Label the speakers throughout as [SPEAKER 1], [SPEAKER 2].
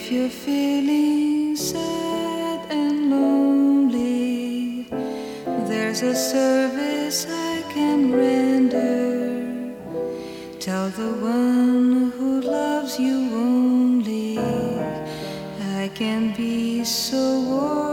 [SPEAKER 1] if you're feeling sad and lonely, there's a service I can render. Tell the one who loves you only, I can be so warm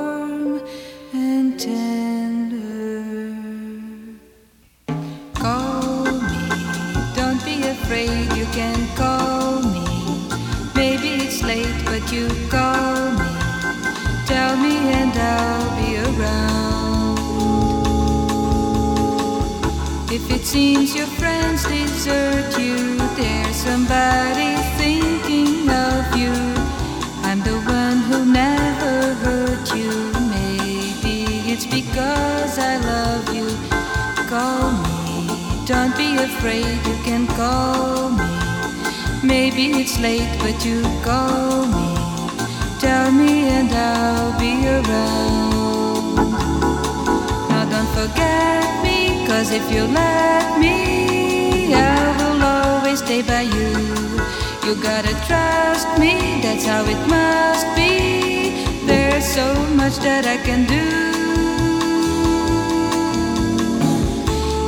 [SPEAKER 1] seems your friends desert you, there's somebody thinking of you. I'm the one who never hurt you. Maybe it's because I love you. Call me, don't be afraid, you can call me. Maybe it's late, but you call me. Tell me, and I'll be around. Forget me, cause if you let me, I will always stay by you. You gotta trust me, that's how it must be. There's so much that I can do.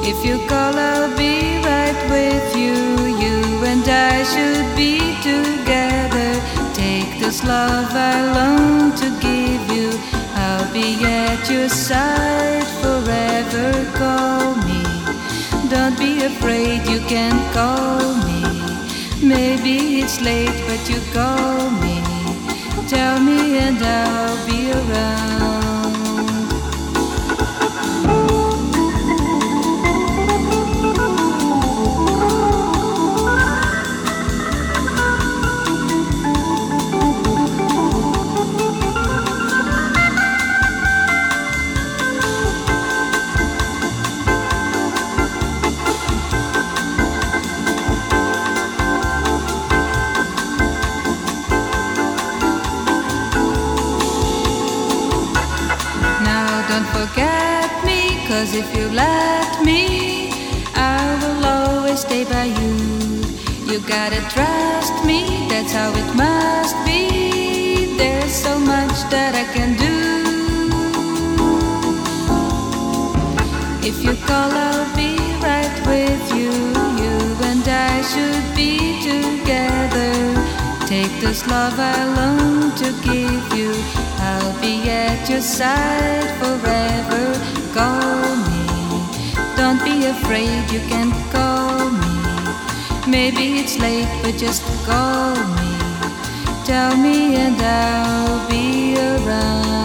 [SPEAKER 1] If you call, I'll be right with you. You and I should be together. Take this love I long to give you. I'll be at your side forever. Call me. Don't be afraid, you can call me. Maybe it's late, but you call me. Tell me, and I'll be around. You gotta trust me, that's how it must be. There's so much that I can do. If you call, I'll be right with you. You and I should be together. Take this love I long to give you. I'll be at your side forever. Call me. Don't be afraid, you can call. Maybe it's late, but just call me. Tell me, and I'll be around.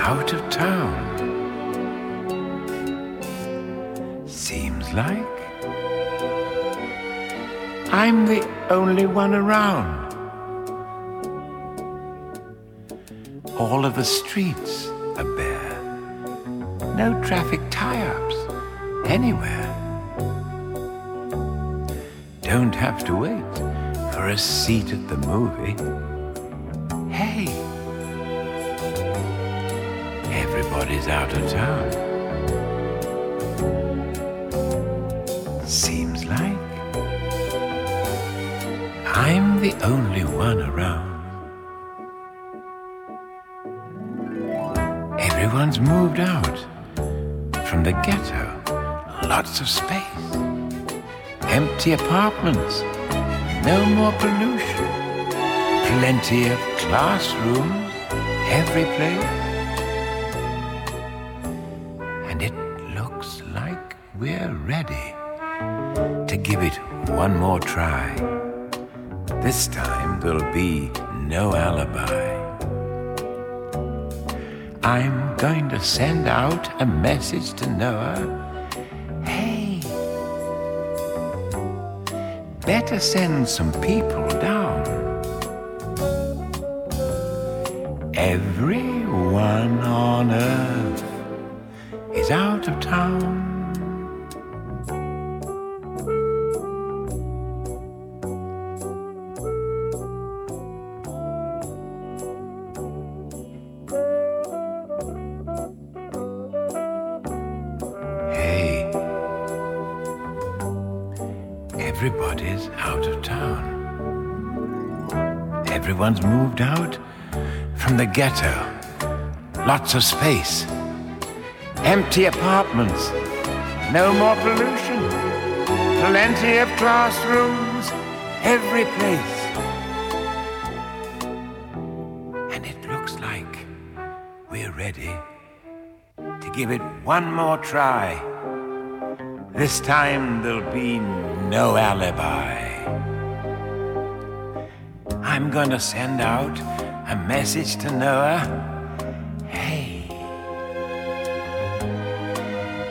[SPEAKER 2] Out of town. Seems like I'm the only one around. All of the streets are bare. No traffic tie ups anywhere. Don't have to wait for a seat at the movie. Everybody's out of town. Seems like I'm the only one around. Everyone's moved out from the ghetto. Lots of space. Empty apartments. No more pollution. Plenty of classrooms every place. Ready to give it one more try. This time there'll be no alibi. I'm going to send out a message to Noah. Hey, better send some people down. Everyone on earth ghetto. Lots of space. Empty apartments. No more pollution. Plenty of classrooms. Every place. And it looks like we're ready to give it one more try. This time there'll be no alibi.
[SPEAKER 3] I'm gonna send out a message to Noah. Hey.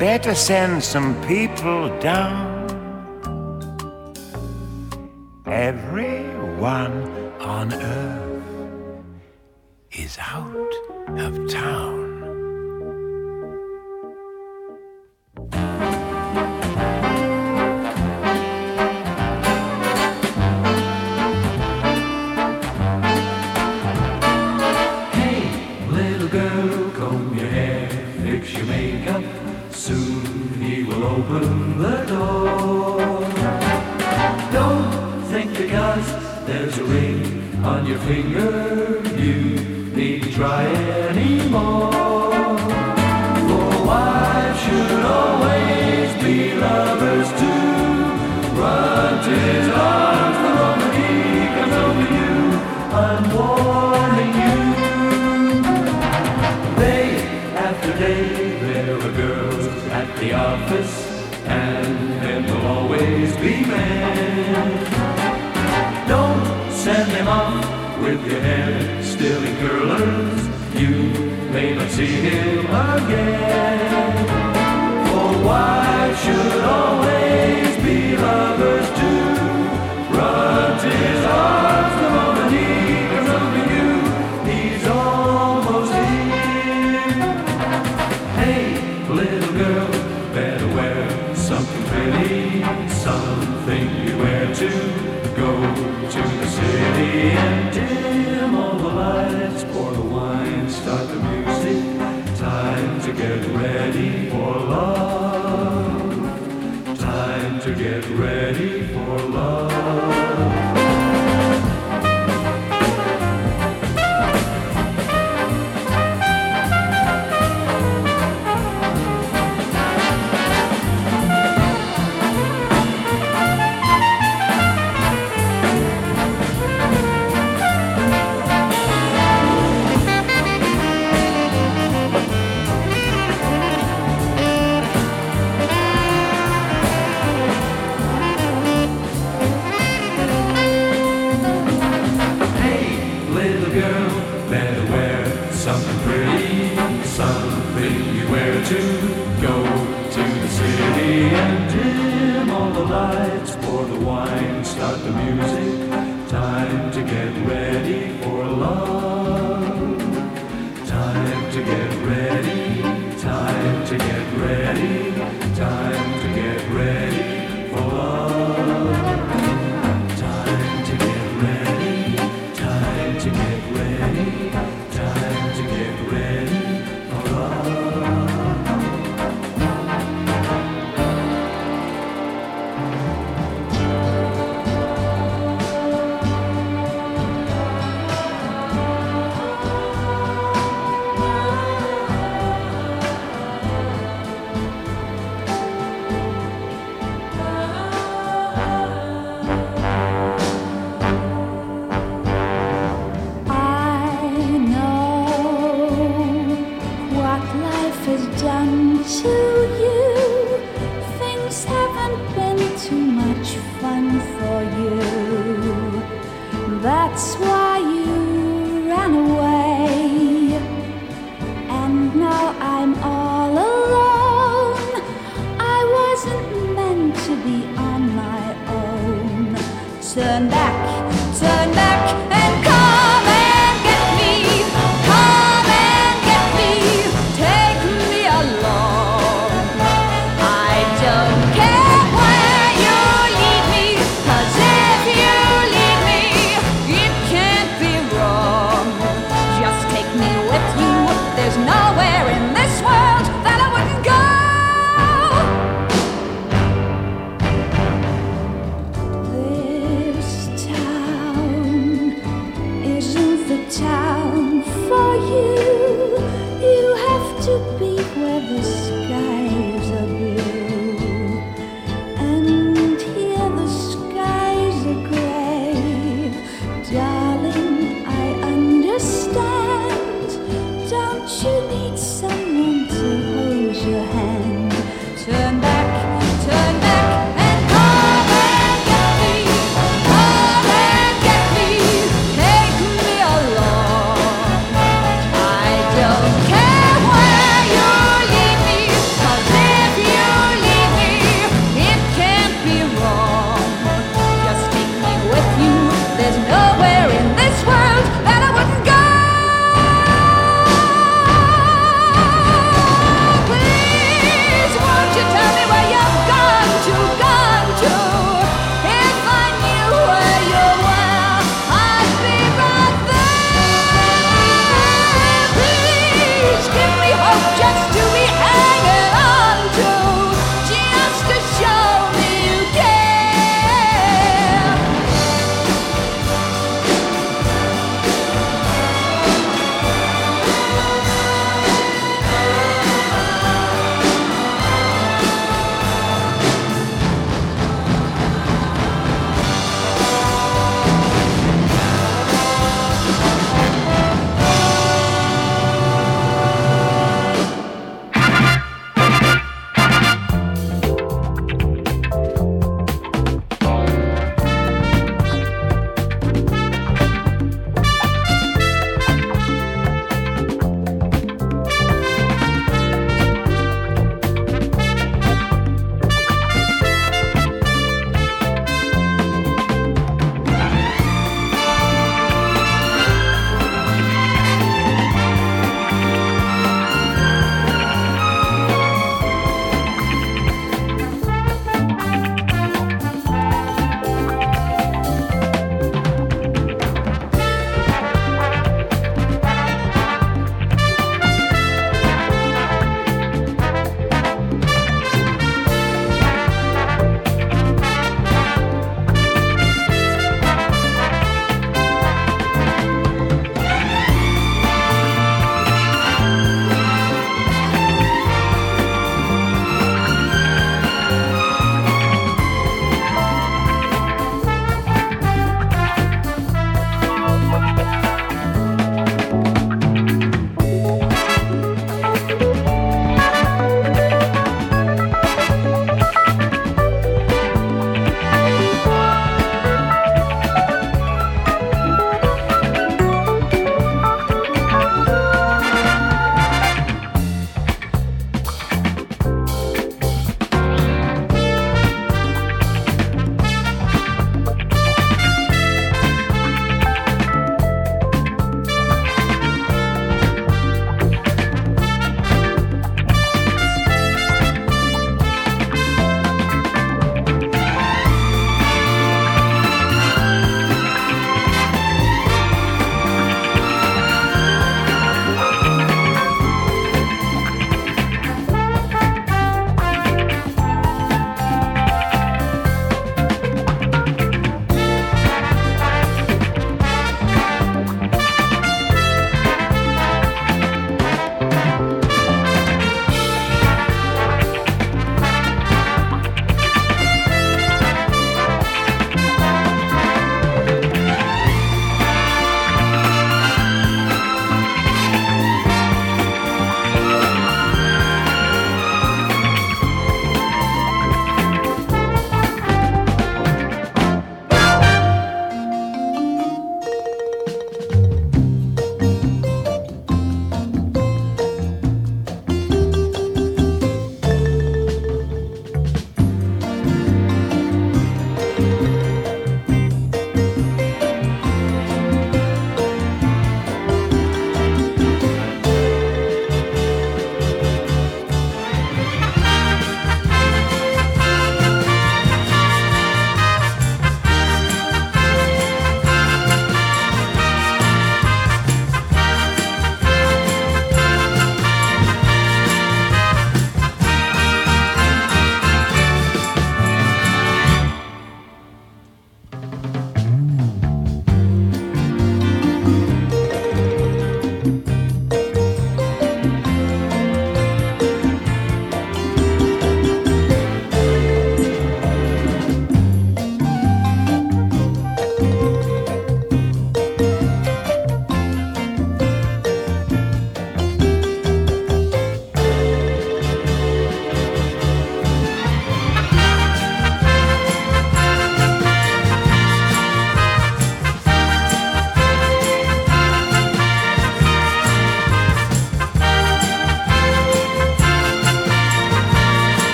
[SPEAKER 3] Better send some people down. Everyone on earth is out of town.
[SPEAKER 4] seeker you may not see him again. For why should always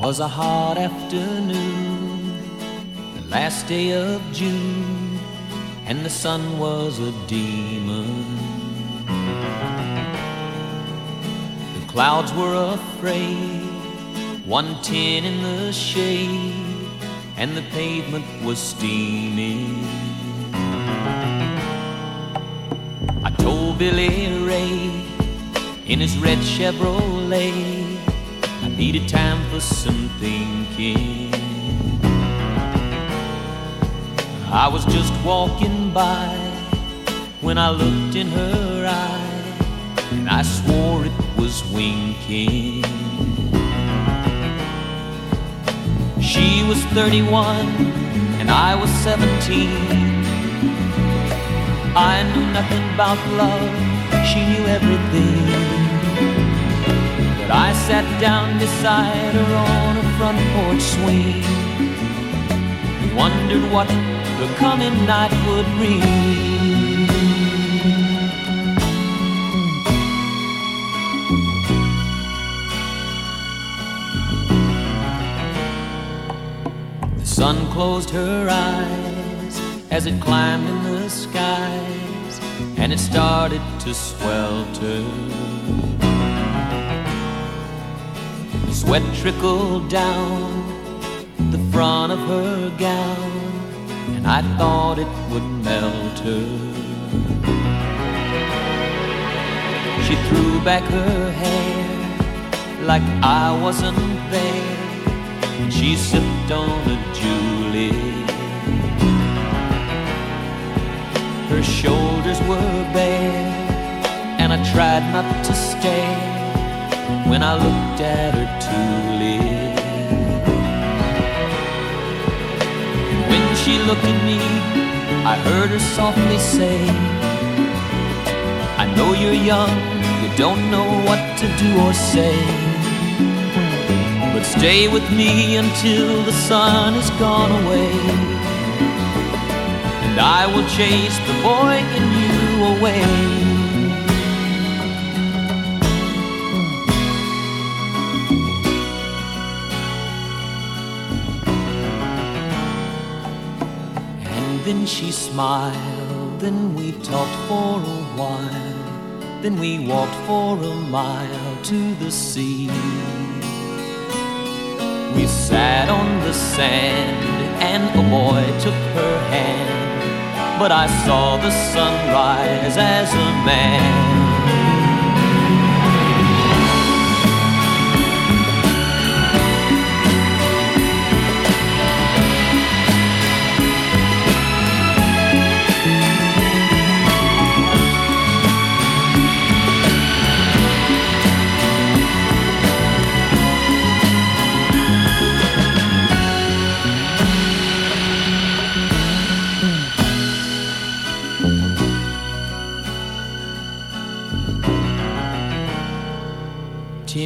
[SPEAKER 5] was a hot afternoon, the last day of June, and the sun was a demon. The clouds were afraid, one tin in the shade, and the pavement was steaming. I told Billy Ray in his red Chevrolet needed time for some thinking. I was just walking by when I looked in her eye, and I swore it was winking. She was 31 and I was 17. I knew nothing about love, she knew everything. I sat down beside her on a front porch swing and wondered what the coming night would bring. The sun closed her eyes as it climbed in the skies and it started to swelter. Sweat trickled down the front of her gown, and I thought it would melt her. She threw back her hair like I wasn't there, and she sipped on a julep. Her shoulders were bare, and I tried not to stare when I looked at her tulip. When she looked at me, I heard her softly say, I know you're young, you don't know what to do or say. But stay with me until the sun has gone away. And I will chase the boy in you away. She smiled, then we talked for a while. Then we walked for a mile to the sea. We sat on the sand, and a boy took her hand. But I saw the sunrise as a man.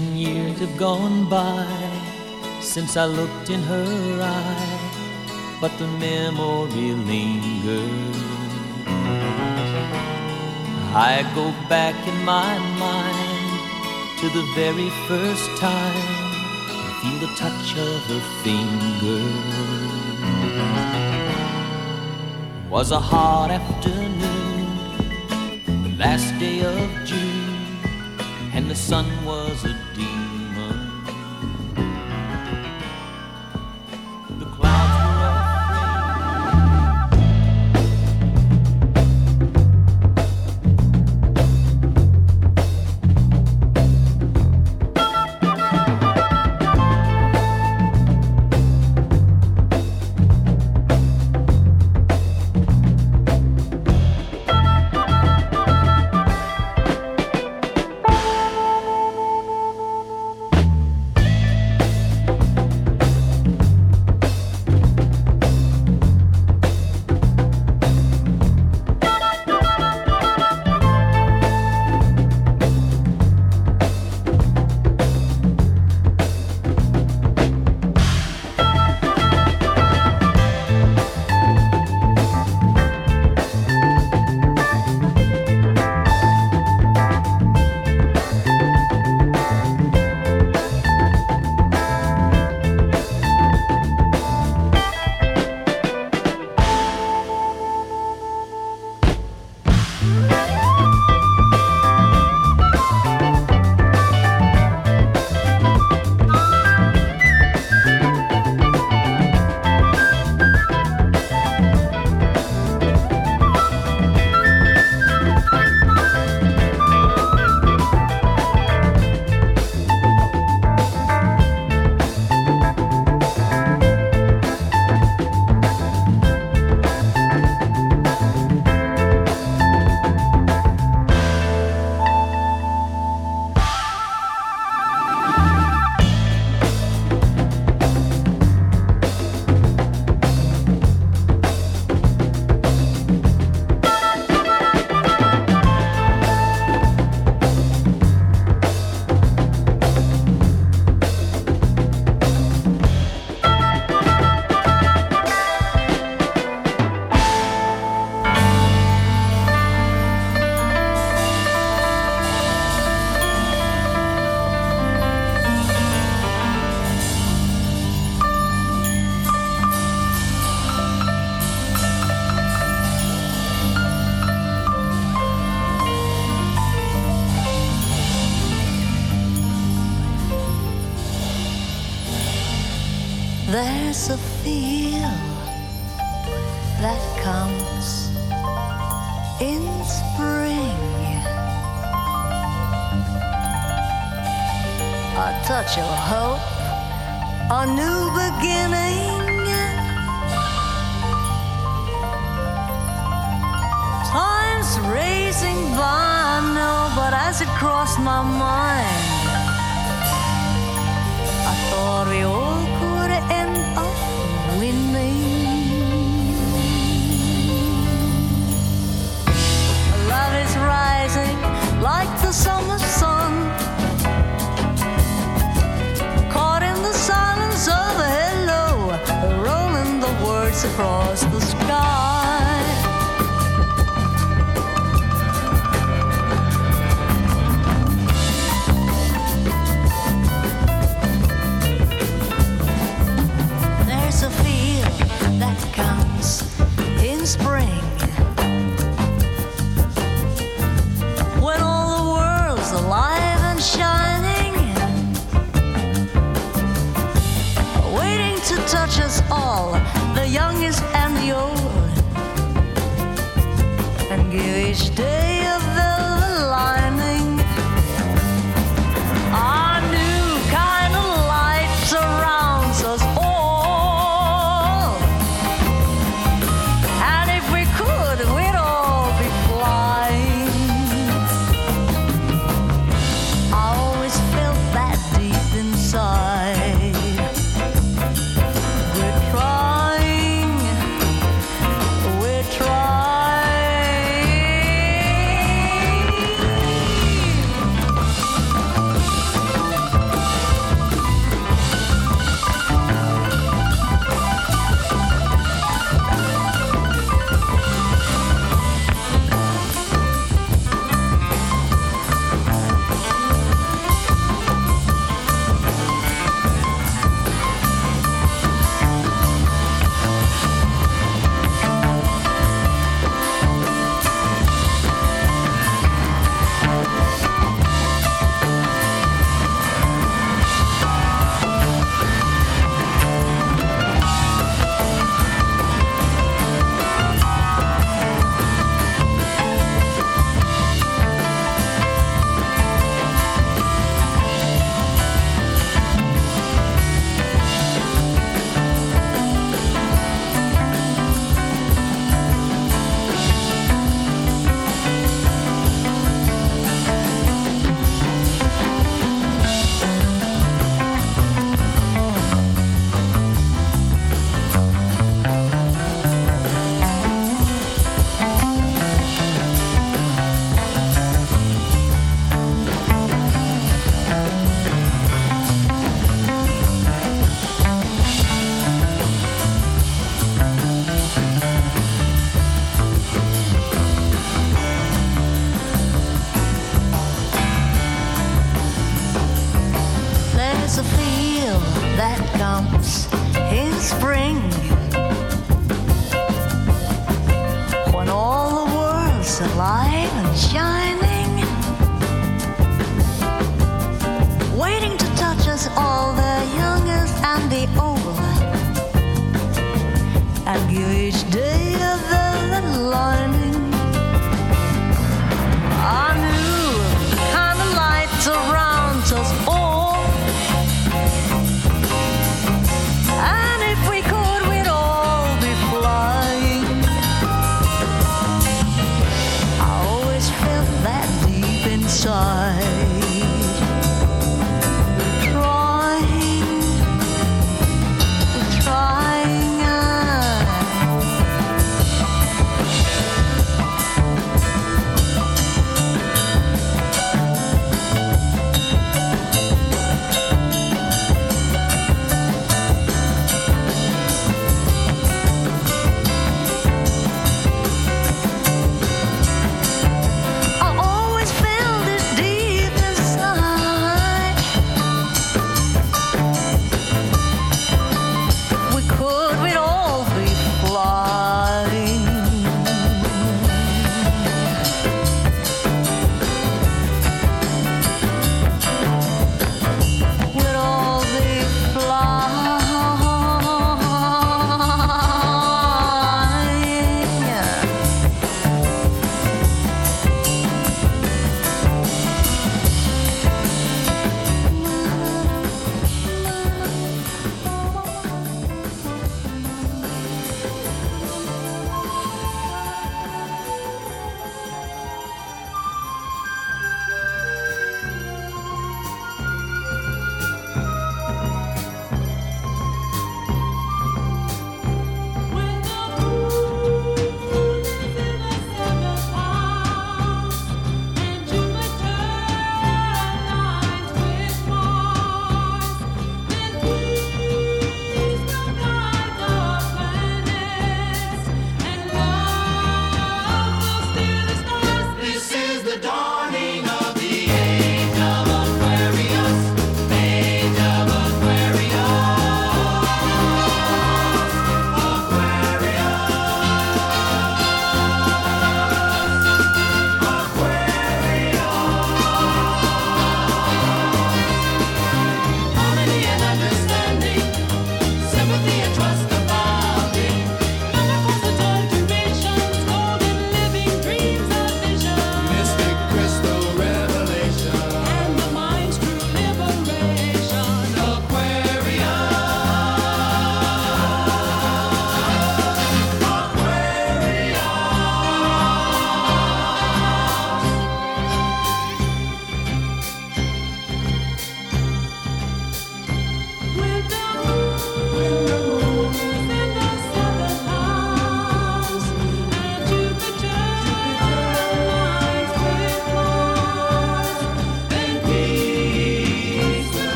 [SPEAKER 5] Have gone by since I looked in her eye, but the memory lingers. I go back in my mind to the very first time I feel the touch of her finger. It was a hot afternoon, the last day of June, the sun was a